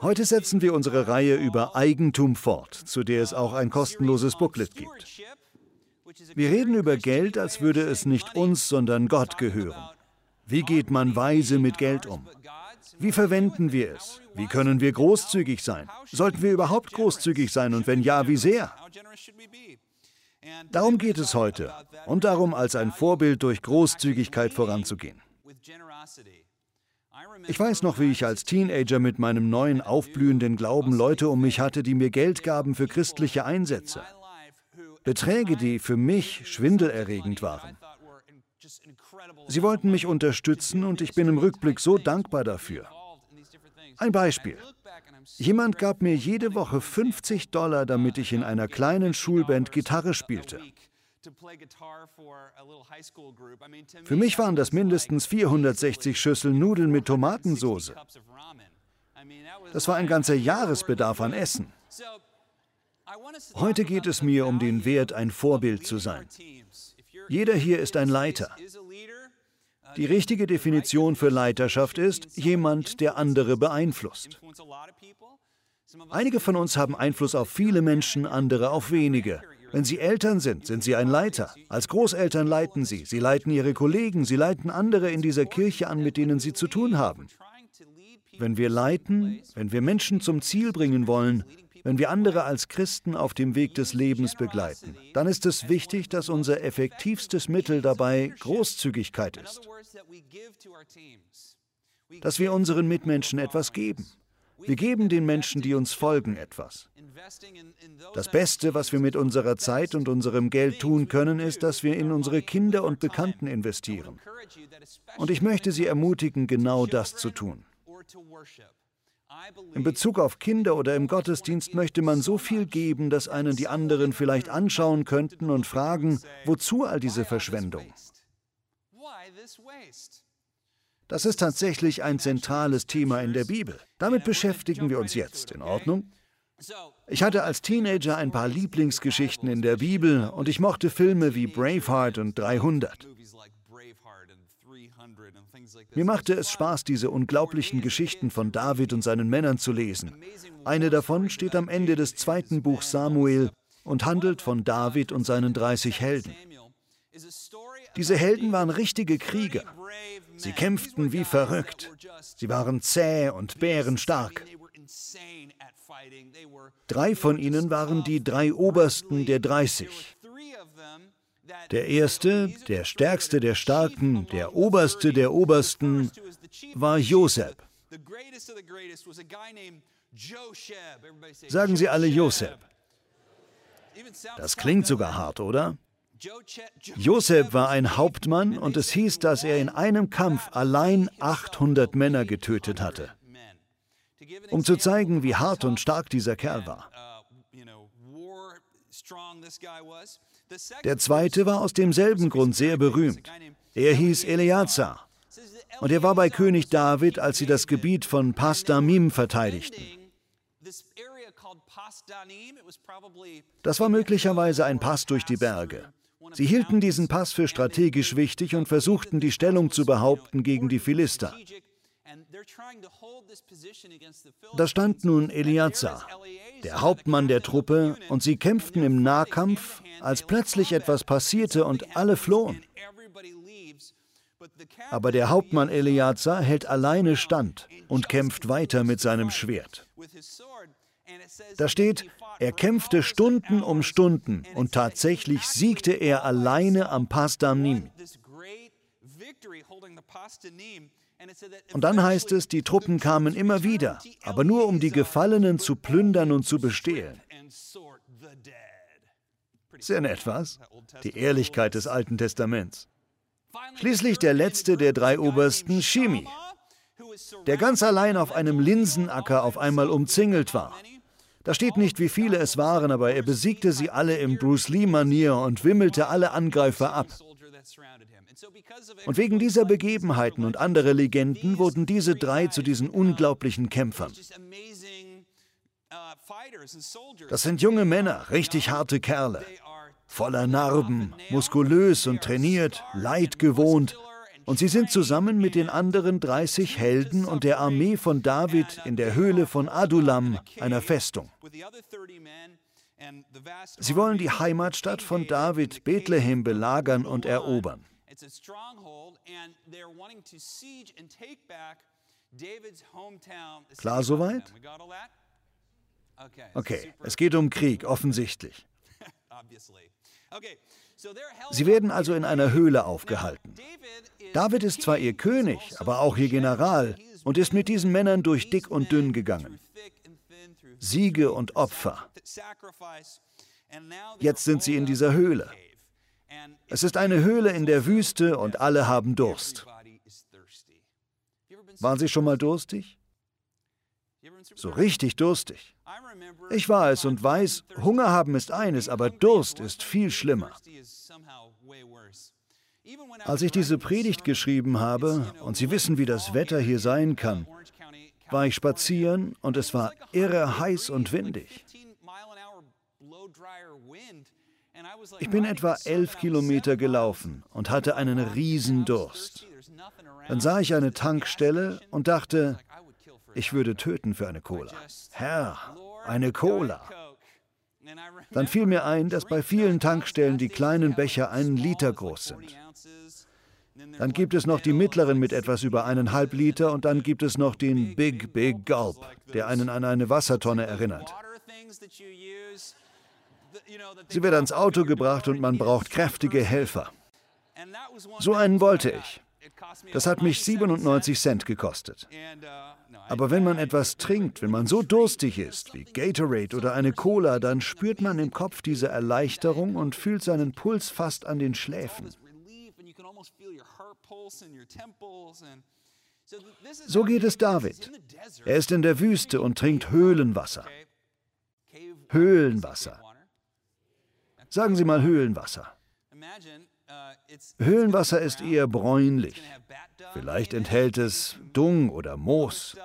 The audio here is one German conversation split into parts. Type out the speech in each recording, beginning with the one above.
Heute setzen wir unsere Reihe über Eigentum fort, zu der es auch ein kostenloses Booklet gibt. Wir reden über Geld, als würde es nicht uns, sondern Gott gehören. Wie geht man weise mit Geld um? Wie verwenden wir es? Wie können wir großzügig sein? Sollten wir überhaupt großzügig sein und wenn ja, wie sehr? Darum geht es heute und darum, als ein Vorbild durch Großzügigkeit voranzugehen. Ich weiß noch, wie ich als Teenager mit meinem neuen aufblühenden Glauben Leute um mich hatte, die mir Geld gaben für christliche Einsätze. Beträge, die für mich schwindelerregend waren. Sie wollten mich unterstützen und ich bin im Rückblick so dankbar dafür. Ein Beispiel. Jemand gab mir jede Woche 50 Dollar, damit ich in einer kleinen Schulband Gitarre spielte. Für mich waren das mindestens 460 Schüsseln Nudeln mit Tomatensauce. Das war ein ganzer Jahresbedarf an Essen. Heute geht es mir um den Wert, ein Vorbild zu sein. Jeder hier ist ein Leiter. Die richtige Definition für Leiterschaft ist jemand, der andere beeinflusst. Einige von uns haben Einfluss auf viele Menschen, andere auf wenige. Wenn Sie Eltern sind, sind Sie ein Leiter. Als Großeltern leiten Sie. Sie leiten Ihre Kollegen, Sie leiten andere in dieser Kirche an, mit denen Sie zu tun haben. Wenn wir leiten, wenn wir Menschen zum Ziel bringen wollen, wenn wir andere als Christen auf dem Weg des Lebens begleiten, dann ist es wichtig, dass unser effektivstes Mittel dabei Großzügigkeit ist. Dass wir unseren Mitmenschen etwas geben. Wir geben den Menschen, die uns folgen, etwas. Das Beste, was wir mit unserer Zeit und unserem Geld tun können, ist, dass wir in unsere Kinder und Bekannten investieren. Und ich möchte Sie ermutigen, genau das zu tun. In Bezug auf Kinder oder im Gottesdienst möchte man so viel geben, dass einen die anderen vielleicht anschauen könnten und fragen, wozu all diese Verschwendung? Das ist tatsächlich ein zentrales Thema in der Bibel. Damit beschäftigen wir uns jetzt. In Ordnung? Ich hatte als Teenager ein paar Lieblingsgeschichten in der Bibel und ich mochte Filme wie Braveheart und 300. Mir machte es Spaß, diese unglaublichen Geschichten von David und seinen Männern zu lesen. Eine davon steht am Ende des zweiten Buchs Samuel und handelt von David und seinen 30 Helden. Diese Helden waren richtige Krieger. Sie kämpften wie verrückt. Sie waren zäh und bärenstark. Drei von ihnen waren die drei Obersten der 30. Der erste, der stärkste der Starken, der oberste der Obersten, war Josef. Sagen Sie alle Josef. Das klingt sogar hart, oder? Josef war ein Hauptmann und es hieß, dass er in einem Kampf allein 800 Männer getötet hatte. Um zu zeigen, wie hart und stark dieser Kerl war. Der zweite war aus demselben Grund sehr berühmt. Er hieß Eleazar. Und er war bei König David, als sie das Gebiet von Pasdamim verteidigten. Das war möglicherweise ein Pass durch die Berge. Sie hielten diesen Pass für strategisch wichtig und versuchten die Stellung zu behaupten gegen die Philister. Da stand nun Eleazar, der Hauptmann der Truppe, und sie kämpften im Nahkampf, als plötzlich etwas passierte und alle flohen. Aber der Hauptmann Eleazar hält alleine stand und kämpft weiter mit seinem Schwert. Da steht, er kämpfte Stunden um Stunden und tatsächlich siegte er alleine am Pasdamnim. Und dann heißt es, die Truppen kamen immer wieder, aber nur um die Gefallenen zu plündern und zu bestehlen. Sehr nett, was? Die Ehrlichkeit des Alten Testaments. Schließlich der letzte der drei Obersten, Shimi, der ganz allein auf einem Linsenacker auf einmal umzingelt war. Da steht nicht, wie viele es waren, aber er besiegte sie alle im Bruce Lee-Manier und wimmelte alle Angreifer ab. Und wegen dieser Begebenheiten und anderer Legenden wurden diese drei zu diesen unglaublichen Kämpfern. Das sind junge Männer, richtig harte Kerle, voller Narben, muskulös und trainiert, leidgewohnt, Und sie sind zusammen mit den anderen 30 Helden und der Armee von David in der Höhle von Adulam, einer Festung. Sie wollen die Heimatstadt von David, Bethlehem, belagern und erobern. Klar soweit? Okay, es geht um Krieg, offensichtlich. Sie werden also in einer Höhle aufgehalten. David ist zwar ihr König, aber auch ihr General und ist mit diesen Männern durch dick und dünn gegangen. Siege und Opfer. Jetzt sind sie in dieser Höhle. Es ist eine Höhle in der Wüste und alle haben Durst. Waren Sie schon mal durstig? So richtig durstig. Ich war es und weiß, Hunger haben ist eines, aber Durst ist viel schlimmer. Als ich diese Predigt geschrieben habe, und Sie wissen, wie das Wetter hier sein kann, war ich spazieren und es war irre heiß und windig. Ich bin etwa elf Kilometer gelaufen und hatte einen riesen Durst. Dann sah ich eine Tankstelle und dachte, ich würde töten für eine Cola. Herr, eine Cola. Dann fiel mir ein, dass bei vielen Tankstellen die kleinen Becher einen Liter groß sind. Dann gibt es noch die mittleren mit etwas über eineinhalb Liter und dann gibt es noch den Big Big Gulp, der einen an eine Wassertonne erinnert. Sie wird ans Auto gebracht und man braucht kräftige Helfer. So einen wollte ich. Das hat mich 97 Cent gekostet. Aber wenn man etwas trinkt, wenn man so durstig ist wie Gatorade oder eine Cola, dann spürt man im Kopf diese Erleichterung und fühlt seinen Puls fast an den Schläfen. So geht es David. Er ist in der Wüste und trinkt Höhlenwasser. Höhlenwasser. Sagen Sie mal Höhlenwasser. Höhlenwasser ist eher bräunlich. Vielleicht enthält es Dung oder Moos.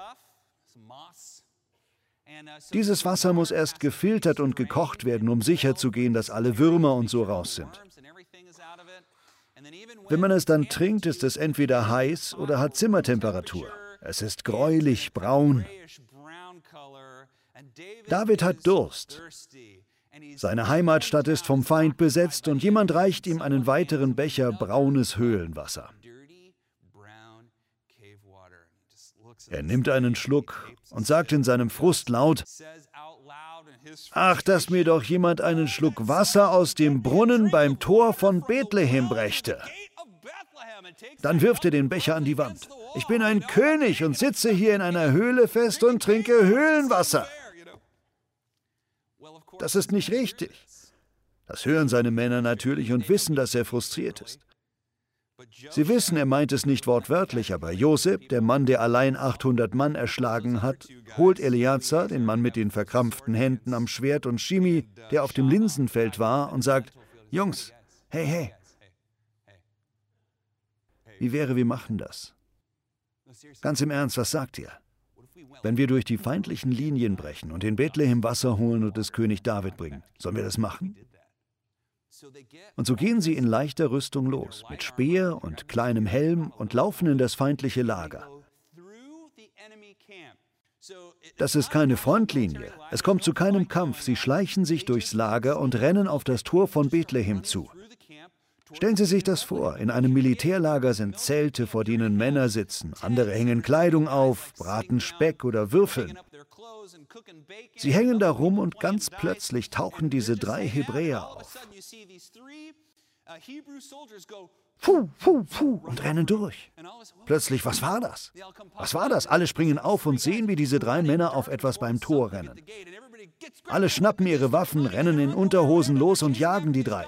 Dieses Wasser muss erst gefiltert und gekocht werden, um sicherzugehen, dass alle Würmer und so raus sind. Wenn man es dann trinkt, ist es entweder heiß oder hat Zimmertemperatur. Es ist gräulich braun. David hat Durst. Seine Heimatstadt ist vom Feind besetzt und jemand reicht ihm einen weiteren Becher braunes Höhlenwasser. Er nimmt einen Schluck und sagt in seinem Frust laut, Ach, dass mir doch jemand einen Schluck Wasser aus dem Brunnen beim Tor von Bethlehem brächte. Dann wirft er den Becher an die Wand. Ich bin ein König und sitze hier in einer Höhle fest und trinke Höhlenwasser. Das ist nicht richtig. Das hören seine Männer natürlich und wissen, dass er frustriert ist. Sie wissen, er meint es nicht wortwörtlich, aber Josef, der Mann, der allein 800 Mann erschlagen hat, holt Eleazar, den Mann mit den verkrampften Händen am Schwert, und Shimi, der auf dem Linsenfeld war, und sagt: Jungs, hey, hey. Wie wäre, wir machen das? Ganz im Ernst, was sagt ihr? Wenn wir durch die feindlichen Linien brechen und in Bethlehem Wasser holen und es König David bringen, sollen wir das machen? Und so gehen sie in leichter Rüstung los, mit Speer und kleinem Helm und laufen in das feindliche Lager. Das ist keine Frontlinie. Es kommt zu keinem Kampf. Sie schleichen sich durchs Lager und rennen auf das Tor von Bethlehem zu. Stellen Sie sich das vor, in einem Militärlager sind Zelte, vor denen Männer sitzen, andere hängen Kleidung auf, braten Speck oder würfeln. Sie hängen da rum und ganz plötzlich tauchen diese drei Hebräer auf. Puh, puh, puh, und rennen durch. Plötzlich, was war das? Was war das? Alle springen auf und sehen, wie diese drei Männer auf etwas beim Tor rennen. Alle schnappen ihre Waffen, rennen in Unterhosen los und jagen die drei.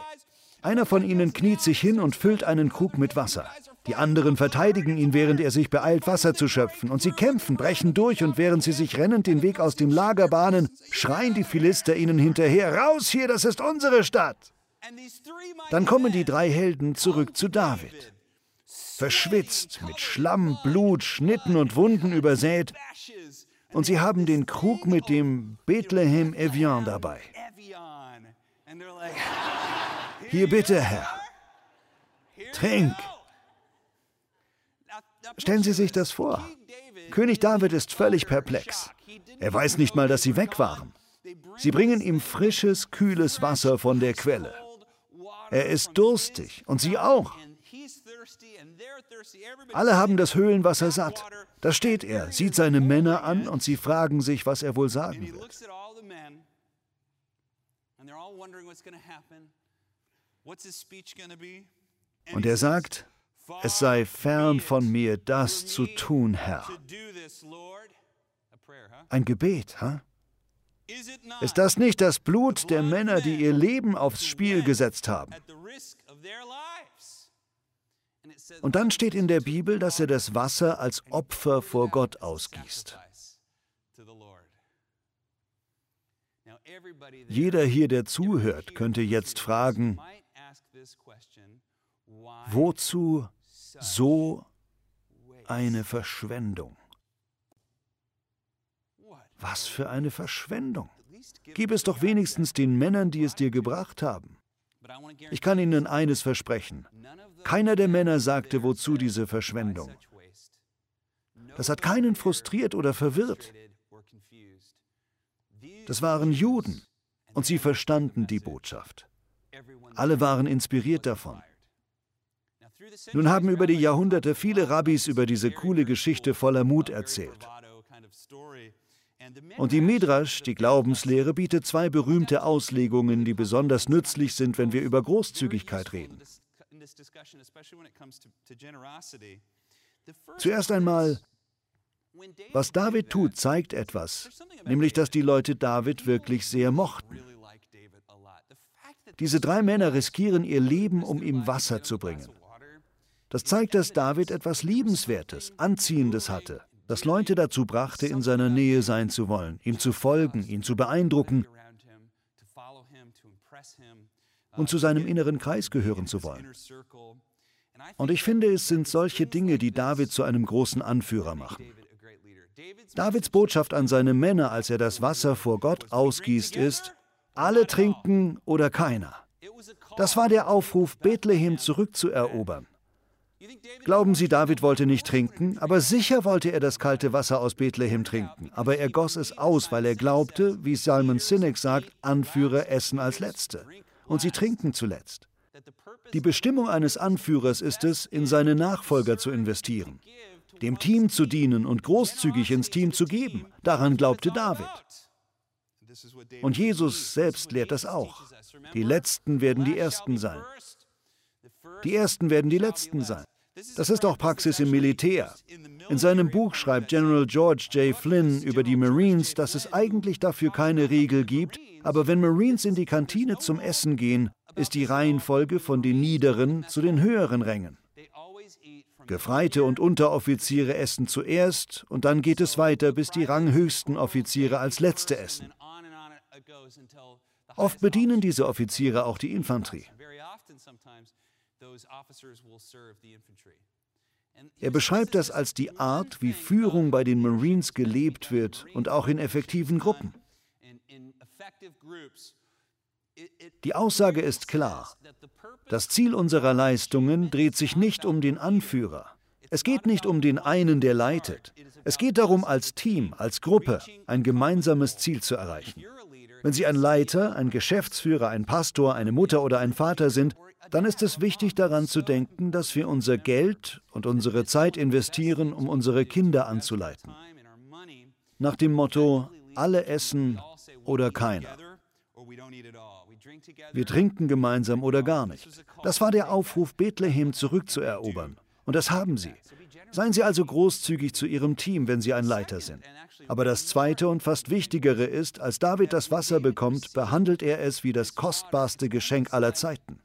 Einer von ihnen kniet sich hin und füllt einen Krug mit Wasser. Die anderen verteidigen ihn, während er sich beeilt, Wasser zu schöpfen. Und sie kämpfen, brechen durch und während sie sich rennend den Weg aus dem Lager bahnen, schreien die Philister ihnen hinterher, Raus hier, das ist unsere Stadt! Dann kommen die drei Helden zurück zu David. Verschwitzt, mit Schlamm, Blut, Schnitten und Wunden übersät. Und sie haben den Krug mit dem Bethlehem Evian dabei. Hier bitte, Herr. Trink. Stellen Sie sich das vor. König David ist völlig perplex. Er weiß nicht mal, dass sie weg waren. Sie bringen ihm frisches, kühles Wasser von der Quelle. Er ist durstig und sie auch. Alle haben das Höhlenwasser satt. Da steht er, sieht seine Männer an und sie fragen sich, was er wohl sagen wird. Und er sagt, es sei fern von mir, das zu tun, Herr. Ein Gebet, ha? Ist das nicht das Blut der Männer, die ihr Leben aufs Spiel gesetzt haben? Und dann steht in der Bibel, dass er das Wasser als Opfer vor Gott ausgießt. Jeder hier, der zuhört, könnte jetzt fragen, wozu so eine Verschwendung? Was für eine Verschwendung. Gib es doch wenigstens den Männern, die es dir gebracht haben. Ich kann Ihnen eines versprechen. Keiner der Männer sagte, wozu diese Verschwendung. Das hat keinen frustriert oder verwirrt. Das waren Juden und sie verstanden die Botschaft. Alle waren inspiriert davon. Nun haben über die Jahrhunderte viele Rabbis über diese coole Geschichte voller Mut erzählt. Und die Midrash, die Glaubenslehre, bietet zwei berühmte Auslegungen, die besonders nützlich sind, wenn wir über Großzügigkeit reden. Zuerst einmal, was David tut, zeigt etwas, nämlich dass die Leute David wirklich sehr mochten. Diese drei Männer riskieren ihr Leben, um ihm Wasser zu bringen. Das zeigt, dass David etwas Liebenswertes, Anziehendes hatte das Leute dazu brachte, in seiner Nähe sein zu wollen, ihm zu folgen, ihn zu beeindrucken und zu seinem inneren Kreis gehören zu wollen. Und ich finde, es sind solche Dinge, die David zu einem großen Anführer machen. Davids Botschaft an seine Männer, als er das Wasser vor Gott ausgießt, ist, alle trinken oder keiner. Das war der Aufruf, Bethlehem zurückzuerobern. Glauben Sie, David wollte nicht trinken, aber sicher wollte er das kalte Wasser aus Bethlehem trinken. Aber er goss es aus, weil er glaubte, wie Simon Sinek sagt, Anführer essen als Letzte. Und sie trinken zuletzt. Die Bestimmung eines Anführers ist es, in seine Nachfolger zu investieren, dem Team zu dienen und großzügig ins Team zu geben. Daran glaubte David. Und Jesus selbst lehrt das auch. Die Letzten werden die Ersten sein. Die Ersten werden die Letzten sein. Das ist auch Praxis im Militär. In seinem Buch schreibt General George J. Flynn über die Marines, dass es eigentlich dafür keine Regel gibt, aber wenn Marines in die Kantine zum Essen gehen, ist die Reihenfolge von den niederen zu den höheren Rängen. Gefreite und Unteroffiziere essen zuerst und dann geht es weiter, bis die ranghöchsten Offiziere als letzte essen. Oft bedienen diese Offiziere auch die Infanterie. Er beschreibt das als die Art, wie Führung bei den Marines gelebt wird und auch in effektiven Gruppen. Die Aussage ist klar. Das Ziel unserer Leistungen dreht sich nicht um den Anführer. Es geht nicht um den einen, der leitet. Es geht darum, als Team, als Gruppe ein gemeinsames Ziel zu erreichen. Wenn Sie ein Leiter, ein Geschäftsführer, ein Pastor, eine Mutter oder ein Vater sind, dann ist es wichtig daran zu denken, dass wir unser Geld und unsere Zeit investieren, um unsere Kinder anzuleiten. Nach dem Motto, alle essen oder keiner. Wir trinken gemeinsam oder gar nicht. Das war der Aufruf, Bethlehem zurückzuerobern. Und das haben sie. Seien Sie also großzügig zu Ihrem Team, wenn Sie ein Leiter sind. Aber das Zweite und fast Wichtigere ist, als David das Wasser bekommt, behandelt er es wie das kostbarste Geschenk aller Zeiten.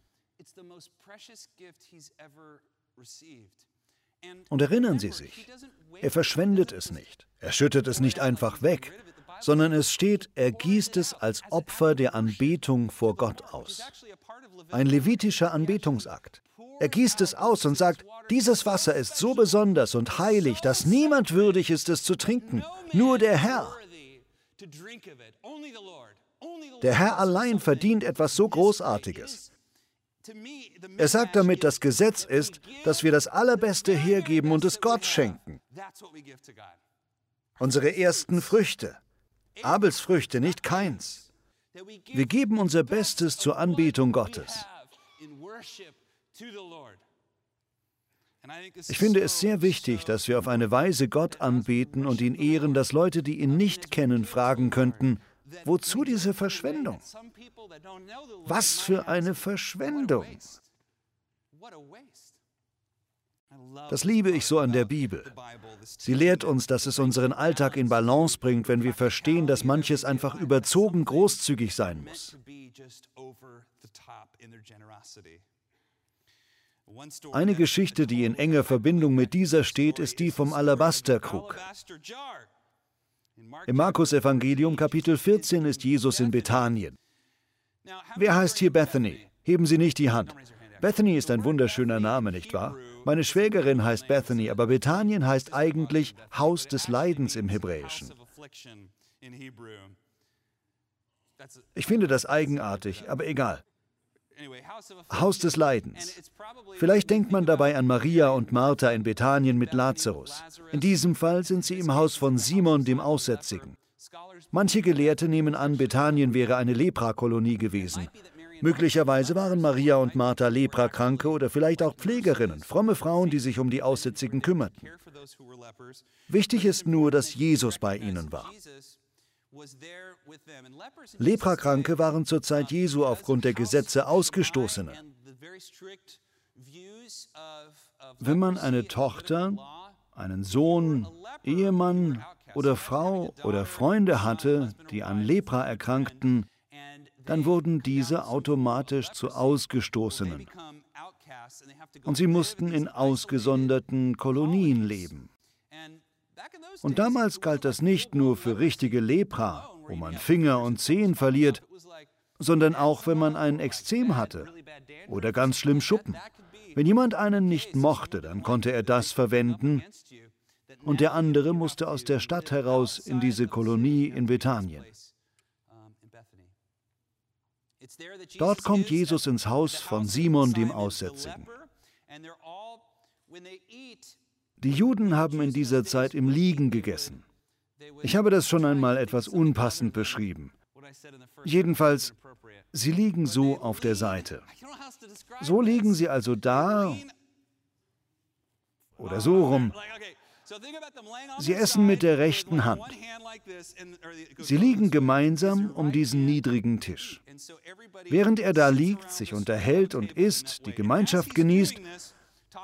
Und erinnern Sie sich, er verschwendet es nicht. Er schüttet es nicht einfach weg, sondern es steht, er gießt es als Opfer der Anbetung vor Gott aus. Ein levitischer Anbetungsakt. Er gießt es aus und sagt, dieses Wasser ist so besonders und heilig, dass niemand würdig ist, es zu trinken, nur der Herr. Der Herr allein verdient etwas so Großartiges. Er sagt damit, das Gesetz ist, dass wir das Allerbeste hergeben und es Gott schenken. Unsere ersten Früchte. Abels Früchte, nicht keins. Wir geben unser Bestes zur Anbetung Gottes. Ich finde es sehr wichtig, dass wir auf eine Weise Gott anbeten und ihn ehren, dass Leute, die ihn nicht kennen, fragen könnten, wozu diese Verschwendung? Was für eine Verschwendung! Das liebe ich so an der Bibel. Sie lehrt uns, dass es unseren Alltag in Balance bringt, wenn wir verstehen, dass manches einfach überzogen großzügig sein muss. Eine Geschichte, die in enger Verbindung mit dieser steht, ist die vom Alabasterkrug. Im Markus-Evangelium Kapitel 14 ist Jesus in Bethanien. Wer heißt hier Bethany? Heben Sie nicht die Hand. Bethany ist ein wunderschöner Name, nicht wahr? Meine Schwägerin heißt Bethany, aber Bethanien heißt eigentlich Haus des Leidens im Hebräischen. Ich finde das eigenartig, aber egal. Haus des Leidens. Vielleicht denkt man dabei an Maria und Martha in Bethanien mit Lazarus. In diesem Fall sind sie im Haus von Simon dem Aussätzigen. Manche Gelehrte nehmen an, Bethanien wäre eine Leprakolonie gewesen. Möglicherweise waren Maria und Martha Leprakranke oder vielleicht auch Pflegerinnen, fromme Frauen, die sich um die Aussätzigen kümmerten. Wichtig ist nur, dass Jesus bei ihnen war. Leprakranke waren zur Zeit Jesu aufgrund der Gesetze Ausgestoßene. Wenn man eine Tochter, einen Sohn, Ehemann oder Frau oder Freunde hatte, die an Lepra erkrankten, dann wurden diese automatisch zu Ausgestoßenen. Und sie mussten in ausgesonderten Kolonien leben. Und damals galt das nicht nur für richtige Lepra, wo man Finger und Zehen verliert, sondern auch, wenn man ein Ekzem hatte oder ganz schlimm Schuppen. Wenn jemand einen nicht mochte, dann konnte er das verwenden und der andere musste aus der Stadt heraus in diese Kolonie in Bethanien. Dort kommt Jesus ins Haus von Simon dem Aussätzigen. Die Juden haben in dieser Zeit im Liegen gegessen. Ich habe das schon einmal etwas unpassend beschrieben. Jedenfalls, sie liegen so auf der Seite. So liegen sie also da oder so rum. Sie essen mit der rechten Hand. Sie liegen gemeinsam um diesen niedrigen Tisch. Während er da liegt, sich unterhält und isst, die Gemeinschaft genießt,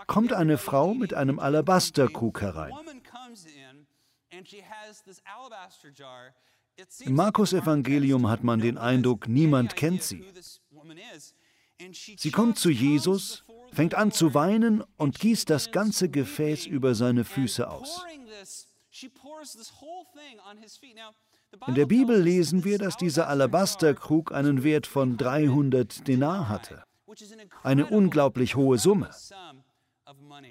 kommt eine Frau mit einem Alabasterkrug herein. Im Markus-Evangelium hat man den Eindruck, niemand kennt sie. Sie kommt zu Jesus, fängt an zu weinen und gießt das ganze Gefäß über seine Füße aus. In der Bibel lesen wir, dass dieser Alabasterkrug einen Wert von 300 Denar hatte. Eine unglaublich hohe Summe.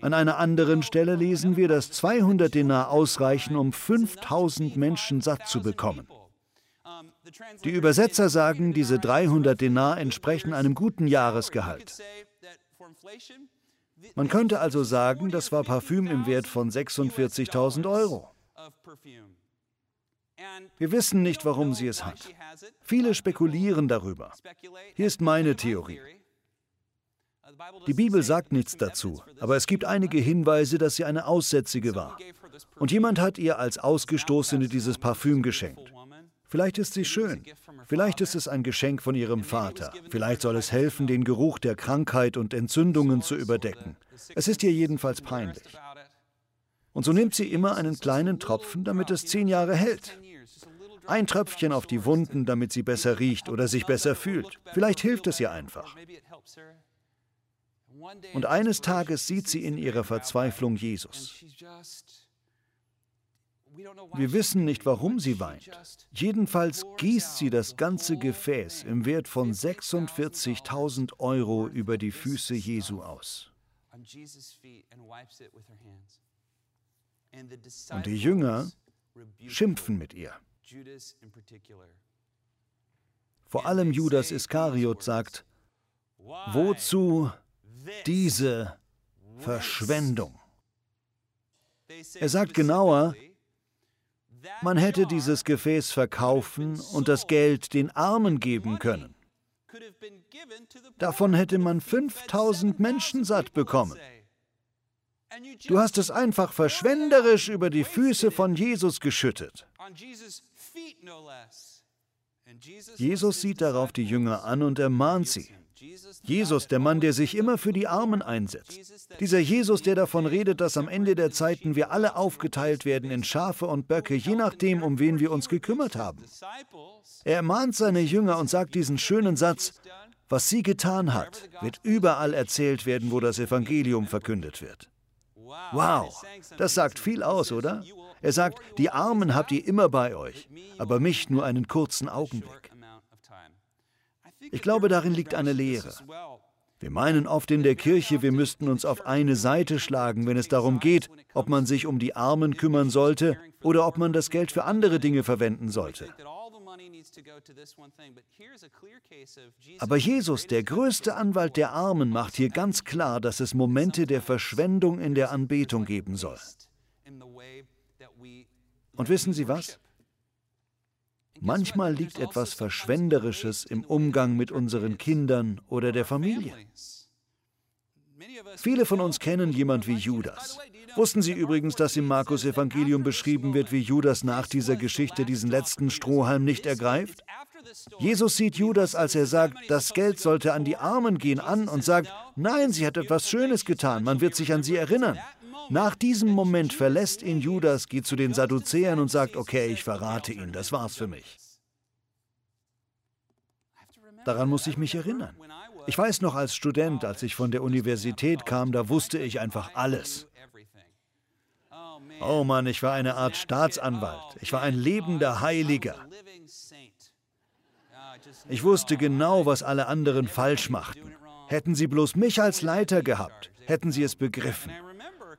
An einer anderen Stelle lesen wir, dass 200 Denar ausreichen, um 5000 Menschen satt zu bekommen. Die Übersetzer sagen, diese 300 Denar entsprechen einem guten Jahresgehalt. Man könnte also sagen, das war Parfüm im Wert von 46.000 Euro. Wir wissen nicht, warum sie es hat. Viele spekulieren darüber. Hier ist meine Theorie. Die Bibel sagt nichts dazu, aber es gibt einige Hinweise, dass sie eine Aussätzige war. Und jemand hat ihr als Ausgestoßene dieses Parfüm geschenkt. Vielleicht ist sie schön. Vielleicht ist es ein Geschenk von ihrem Vater. Vielleicht soll es helfen, den Geruch der Krankheit und Entzündungen zu überdecken. Es ist ihr jedenfalls peinlich. Und so nimmt sie immer einen kleinen Tropfen, damit es zehn Jahre hält. Ein Tröpfchen auf die Wunden, damit sie besser riecht oder sich besser fühlt. Vielleicht hilft es ihr einfach. Und eines Tages sieht sie in ihrer Verzweiflung Jesus. Wir wissen nicht, warum sie weint. Jedenfalls gießt sie das ganze Gefäß im Wert von 46.000 Euro über die Füße Jesu aus. Und die Jünger schimpfen mit ihr. Vor allem Judas Iskariot sagt, Wozu diese Verschwendung? Er sagt genauer, man hätte dieses Gefäß verkaufen und das Geld den Armen geben können. Davon hätte man 5000 Menschen satt bekommen. Du hast es einfach verschwenderisch über die Füße von Jesus geschüttet. Jesus sieht darauf die Jünger an und ermahnt sie. Jesus, der Mann, der sich immer für die Armen einsetzt. Dieser Jesus, der davon redet, dass am Ende der Zeiten wir alle aufgeteilt werden in Schafe und Böcke, je nachdem, um wen wir uns gekümmert haben. Er ermahnt seine Jünger und sagt diesen schönen Satz, was sie getan hat, wird überall erzählt werden, wo das Evangelium verkündet wird. Wow, das sagt viel aus, oder? Er sagt, die Armen habt ihr immer bei euch, aber mich nur einen kurzen Augenblick. Ich glaube, darin liegt eine Lehre. Wir meinen oft in der Kirche, wir müssten uns auf eine Seite schlagen, wenn es darum geht, ob man sich um die Armen kümmern sollte oder ob man das Geld für andere Dinge verwenden sollte. Aber Jesus, der größte Anwalt der Armen, macht hier ganz klar, dass es Momente der Verschwendung in der Anbetung geben soll. Und wissen Sie was? Manchmal liegt etwas Verschwenderisches im Umgang mit unseren Kindern oder der Familie. Viele von uns kennen jemand wie Judas. Wussten Sie übrigens, dass im Markus Evangelium beschrieben wird, wie Judas nach dieser Geschichte diesen letzten Strohhalm nicht ergreift? Jesus sieht Judas, als er sagt, das Geld sollte an die Armen gehen, an und sagt, nein, sie hat etwas Schönes getan, man wird sich an sie erinnern. Nach diesem Moment verlässt ihn Judas, geht zu den Sadduzäern und sagt, okay, ich verrate ihn, das war's für mich. Daran muss ich mich erinnern. Ich weiß noch als Student, als ich von der Universität kam, da wusste ich einfach alles. Oh Mann, ich war eine Art Staatsanwalt. Ich war ein lebender Heiliger. Ich wusste genau, was alle anderen falsch machten. Hätten sie bloß mich als Leiter gehabt, hätten sie es begriffen.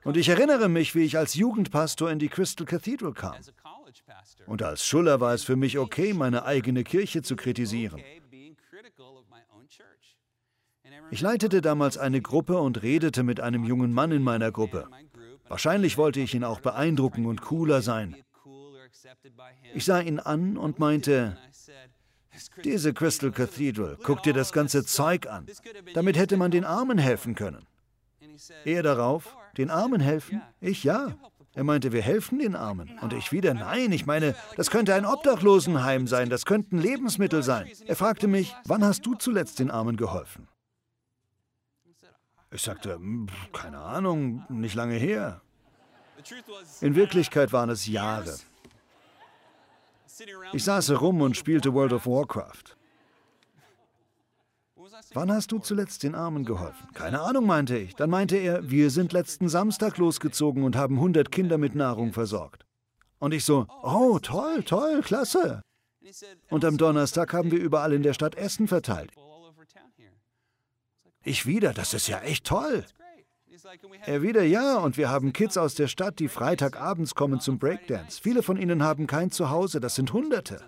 Und ich erinnere mich, wie ich als Jugendpastor in die Crystal Cathedral kam. Und als Schuller war es für mich okay, meine eigene Kirche zu kritisieren. Ich leitete damals eine Gruppe und redete mit einem jungen Mann in meiner Gruppe. Wahrscheinlich wollte ich ihn auch beeindrucken und cooler sein. Ich sah ihn an und meinte, diese Crystal Cathedral, guck dir das ganze Zeug an. Damit hätte man den Armen helfen können. Er darauf, den Armen helfen? Ich ja. Er meinte, wir helfen den Armen. Und ich wieder, nein, ich meine, das könnte ein Obdachlosenheim sein, das könnten Lebensmittel sein. Er fragte mich, wann hast du zuletzt den Armen geholfen? Ich sagte, keine Ahnung, nicht lange her. In Wirklichkeit waren es Jahre. Ich saß herum und spielte World of Warcraft. Wann hast du zuletzt den Armen geholfen? Keine Ahnung, meinte ich. Dann meinte er, wir sind letzten Samstag losgezogen und haben 100 Kinder mit Nahrung versorgt. Und ich so, oh, toll, toll, klasse. Und am Donnerstag haben wir überall in der Stadt Essen verteilt. Ich wieder, das ist ja echt toll. Er wieder, ja, und wir haben Kids aus der Stadt, die Freitagabends kommen zum Breakdance. Viele von ihnen haben kein Zuhause, das sind Hunderte.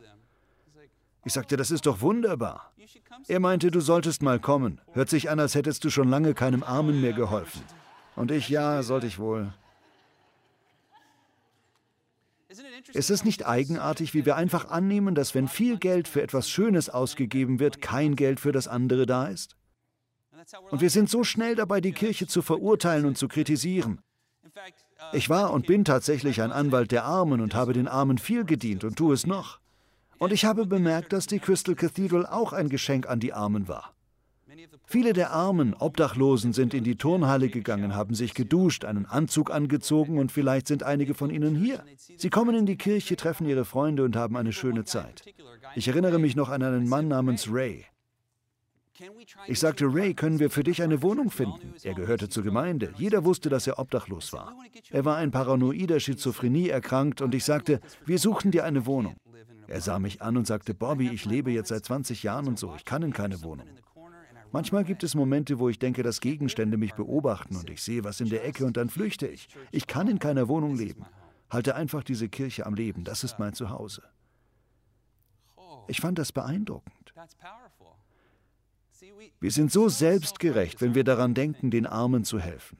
Ich sagte, das ist doch wunderbar. Er meinte, du solltest mal kommen. Hört sich an, als hättest du schon lange keinem Armen mehr geholfen. Und ich, ja, sollte ich wohl. Ist es nicht eigenartig, wie wir einfach annehmen, dass wenn viel Geld für etwas Schönes ausgegeben wird, kein Geld für das andere da ist? Und wir sind so schnell dabei, die Kirche zu verurteilen und zu kritisieren. Ich war und bin tatsächlich ein Anwalt der Armen und habe den Armen viel gedient und tue es noch. Und ich habe bemerkt, dass die Crystal Cathedral auch ein Geschenk an die Armen war. Viele der armen Obdachlosen sind in die Turnhalle gegangen, haben sich geduscht, einen Anzug angezogen und vielleicht sind einige von ihnen hier. Sie kommen in die Kirche, treffen ihre Freunde und haben eine schöne Zeit. Ich erinnere mich noch an einen Mann namens Ray. Ich sagte, Ray, können wir für dich eine Wohnung finden? Er gehörte zur Gemeinde. Jeder wusste, dass er obdachlos war. Er war an paranoider Schizophrenie erkrankt und ich sagte, wir suchen dir eine Wohnung. Er sah mich an und sagte, Bobby, ich lebe jetzt seit 20 Jahren und so, ich kann in keine Wohnung. Manchmal gibt es Momente, wo ich denke, dass Gegenstände mich beobachten und ich sehe was in der Ecke und dann flüchte ich. Ich kann in keiner Wohnung leben. Halte einfach diese Kirche am Leben, das ist mein Zuhause. Ich fand das beeindruckend. Wir sind so selbstgerecht, wenn wir daran denken, den Armen zu helfen.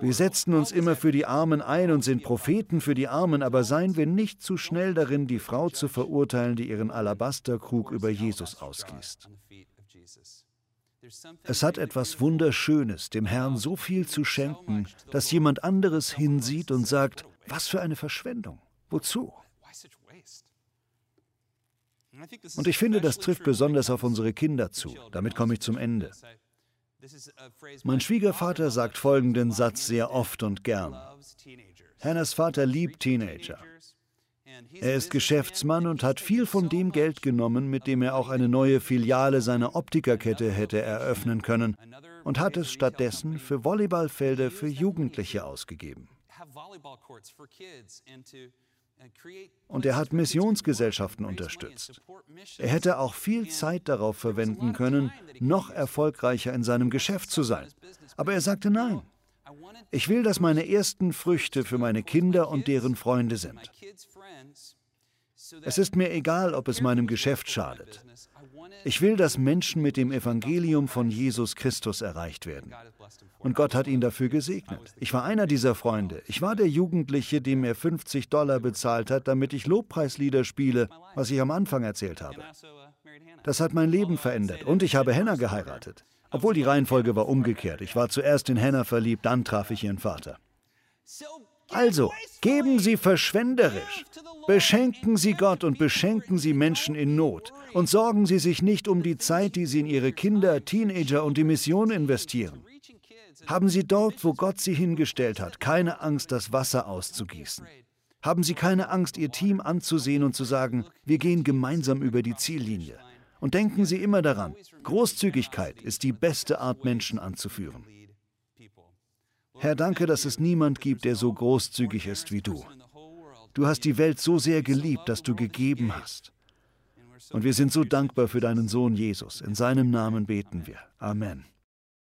Wir setzen uns immer für die Armen ein und sind Propheten für die Armen, aber seien wir nicht zu schnell darin, die Frau zu verurteilen, die ihren Alabasterkrug über Jesus ausgießt. Es hat etwas Wunderschönes, dem Herrn so viel zu schenken, dass jemand anderes hinsieht und sagt, was für eine Verschwendung. Wozu? Und ich finde, das trifft besonders auf unsere Kinder zu. Damit komme ich zum Ende. Mein Schwiegervater sagt folgenden Satz sehr oft und gern. Hannahs Vater liebt Teenager. Er ist Geschäftsmann und hat viel von dem Geld genommen, mit dem er auch eine neue Filiale seiner Optikerkette hätte eröffnen können, und hat es stattdessen für Volleyballfelder für Jugendliche ausgegeben. Und er hat Missionsgesellschaften unterstützt. Er hätte auch viel Zeit darauf verwenden können, noch erfolgreicher in seinem Geschäft zu sein. Aber er sagte nein. Ich will, dass meine ersten Früchte für meine Kinder und deren Freunde sind. Es ist mir egal, ob es meinem Geschäft schadet. Ich will, dass Menschen mit dem Evangelium von Jesus Christus erreicht werden. Und Gott hat ihn dafür gesegnet. Ich war einer dieser Freunde. Ich war der Jugendliche, dem er 50 Dollar bezahlt hat, damit ich Lobpreislieder spiele, was ich am Anfang erzählt habe. Das hat mein Leben verändert und ich habe Hannah geheiratet. Obwohl die Reihenfolge war umgekehrt. Ich war zuerst in Hannah verliebt, dann traf ich ihren Vater. Also, geben Sie verschwenderisch. Beschenken Sie Gott und beschenken Sie Menschen in Not. Und sorgen Sie sich nicht um die Zeit, die Sie in Ihre Kinder, Teenager und die Mission investieren. Haben Sie dort, wo Gott Sie hingestellt hat, keine Angst, das Wasser auszugießen. Haben Sie keine Angst, Ihr Team anzusehen und zu sagen, wir gehen gemeinsam über die Ziellinie. Und denken Sie immer daran, Großzügigkeit ist die beste Art, Menschen anzuführen. Herr, danke, dass es niemand gibt, der so großzügig ist wie du. Du hast die Welt so sehr geliebt, dass du gegeben hast. Und wir sind so dankbar für deinen Sohn Jesus. In seinem Namen beten wir. Amen.